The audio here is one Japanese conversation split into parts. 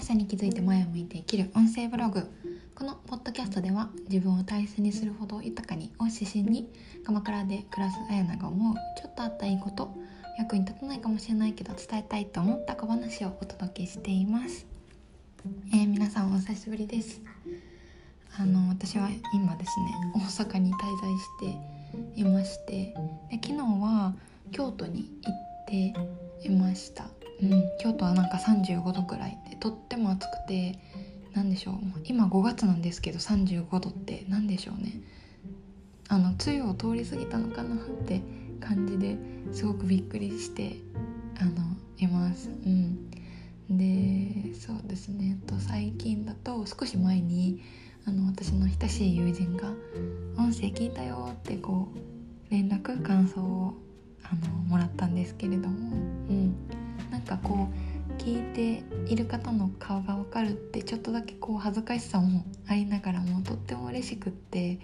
しさに気づいて前を向いて生きる音声ブログ。このポッドキャストでは自分を大切にするほど豊かにを指針に鎌倉で暮らすあやなが思うちょっとあったいいこと役に立たないかもしれないけど伝えたいと思った小話をお届けしています、えー、皆さんお久しぶりです。あの私は今ですね大阪に滞在していましてで昨日は京都に行っていました。うん、京都はなんか35度くらいでとっても暑くて何でしょう今5月なんですけど35度って何でしょうね。あの梅雨を通り過ぎたのかなって 感じですごくびっくりしてあのいます。うん、でそうですね。と最近だと少し前にあの私の親しい友人が「音声聞いたよ」ってこう連絡感想をあのもらったんですけれども、うん、なんかこう聞いている方の顔がわかるってちょっとだけこう恥ずかしさもありながらもとっても嬉しくって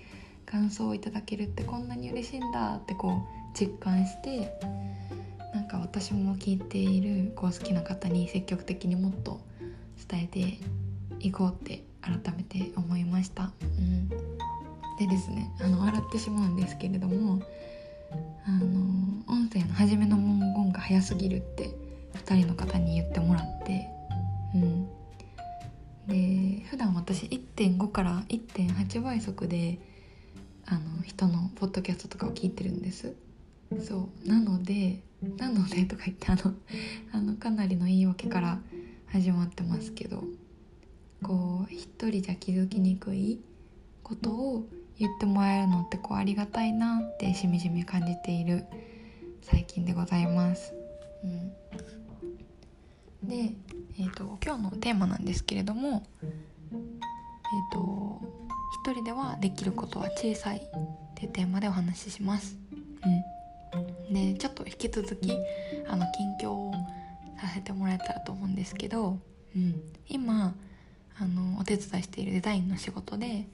感想をいただけるってこんなに嬉しいんだってこう実感してなんか私も聞いているこう好きな方に積極的にもっと伝えていこうって改めて思いました。うん、でですねあの笑ってしまうんですけれどもあの音声の初めの文言が早すぎるって2人の方に言ってもらってうん。で普段私1.5から1.8倍速であの人のポッドキャストとかを聞いてるんです。そう。なのでなのでとか言ってあのあのかなりの言い訳から始まってますけどこう一人じゃ気づきにくいことを言ってもらえるのってこうありがたいなってしみじみ感じている最近でございます。うん、で、えーと、今日のテーマなんですけれども、えーと「一人ではできることは小さい」っていうテーマでお話しします。うん、でちょっと引き続きあの近況をさせてもらえたらと思うんですけど、うん、今あのお手伝いしているデザインの仕事で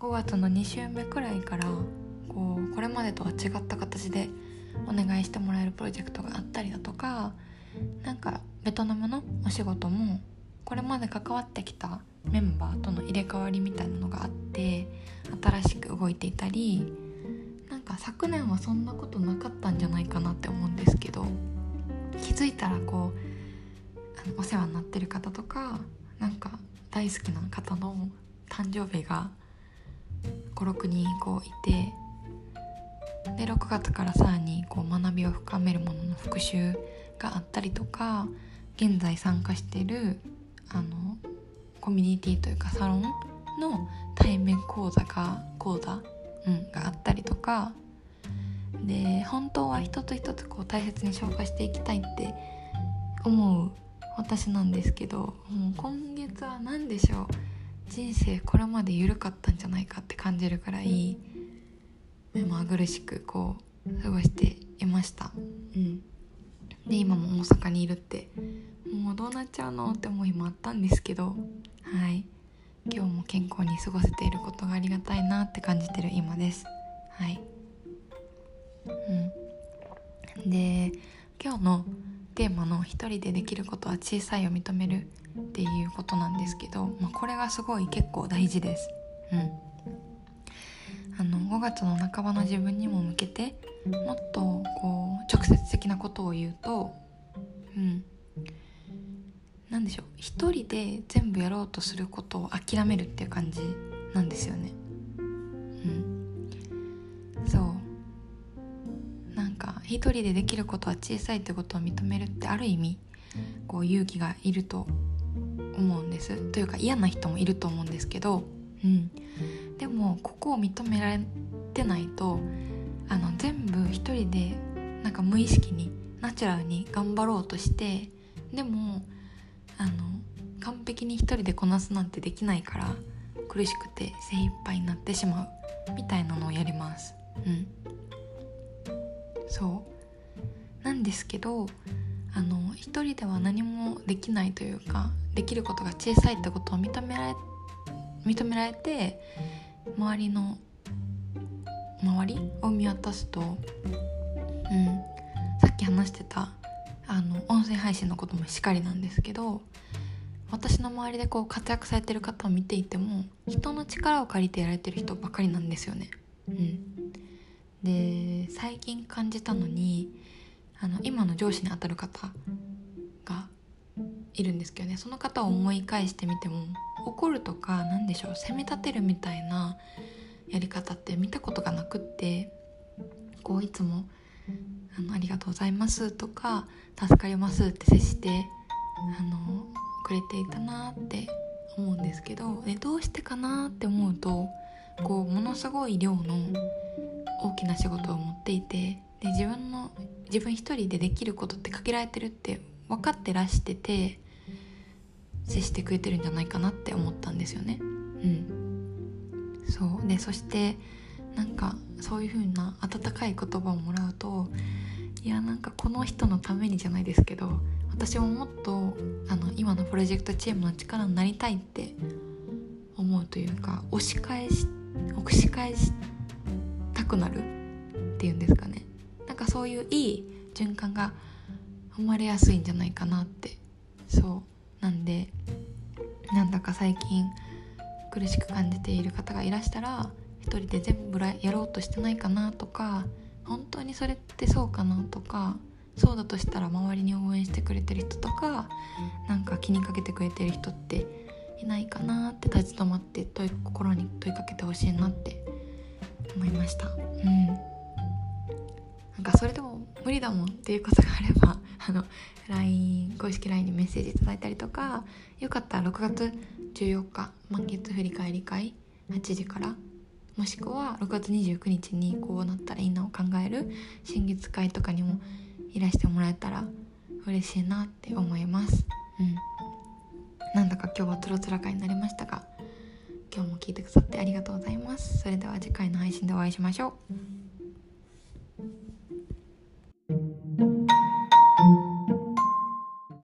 5月の2週目くらいからこうこれまでとは違った形でお願いしてもらえるプロジェクトがあったりだとかなんかベトナムのお仕事もこれまで関わってきたメンバーとの入れ替わりみたいなのがあって新しく動いていたりなんか昨年はそんなことなかったんじゃないかなって思うんですけど気づいたらこうあのお世話になってる方とかなんか大好きな方の誕生日が56人こういてで6月からさらにこう学びを深めるものの復習があったりとか現在参加しているあのコミュニティというかサロンの対面講座が講座、うん、があったりとかで本当は一つ一つこう大切に消化していきたいって思う私なんですけどもう今月は何でしょう人生これまで緩かったんじゃないかって感じるくらい目まぐるしくこう過ごしていました。うんで今も大阪にいるって。もうどうなっちゃうの？って思いもあったんですけど。はい。今日も健康に過ごせていることがありがたいなって感じてる今です。はい。うん。で今日のテーマの「一人でできることは小さいを認める」っていうことなんですけど、まあ、これがすごい結構大事です。うん、あの5月の半ばの自分にも向けてもっとこう直接的なことを言うと、うん、何でしょう。一人で全部やろうとすることを諦めるっていう感じなんですよね。うん、そう。なんか一人でできることは小さいってことを認めるってある意味こう勇気がいると思うんです。というか嫌な人もいると思うんですけど、うん、でもここを認められてないとあの全部一人でなんか無意識にナチュラルに頑張ろうとしてでもあの完璧に一人でこなすなんてできないから苦しくて精一杯になってしまうみたいなのをやります。うん。そう。なんですけどあの一人では何もできないというかできることが小さいってことを認められ認められて周りの周り？を見渡すと、うん、さっき話してたあの音声配信のこともしっかりなんですけど私の周りでこう活躍されてる方を見ていても人の力を借りてやられてる人ばかりなんですよね。うん、で最近感じたのにあの今の上司にあたる方がいるんですけどね。その方を思い返してみても怒るとか何でしょう責め立てるみたいなやり方って見たことがなくってこういつもあの「ありがとうございます」とか「助かります」って接してあのくれていたなって思うんですけどでどうしてかなって思うとこうものすごい量の大きな仕事を持っていてで自分の自分一人でできることって限られてるって分かってらしてて接してくれてるんじゃないかなって思ったんですよね。うん、そう。でそしてなんかそういう風な温かい言葉をもらうといやなんかこの人のためにじゃないですけど私ももっとあの今のプロジェクトチームの力になりたいって思うというか押し返し押し返したくなるっていうんですかね。なんかそういういい循環が生まれやすいんじゃないかなって。そう。なんでなんだか最近苦しく感じている方がいらしたら一人で全部やろうとしてないかなとか本当にそれってそうかなとかそうだとしたら周りに応援してくれてる人とかなんか気にかけてくれてる人っていないかなって立ち止まって問い心に問いかけてほしいなって思いました。うん。なんかそれでも無理だもんっていうことがあればあの LINE 公式 LINE にメッセージいただいたりとかよかったら6月14日満月振り返り会8時からもしくは6月29日にこうなったらいいなを考える新月会とかにもいらしてもらえたら嬉しいなって思います。うん。なんだか今日はつろつら会になりましたが今日も聞いてくださってありがとうございます。それでは次回の配信でお会いしましょう。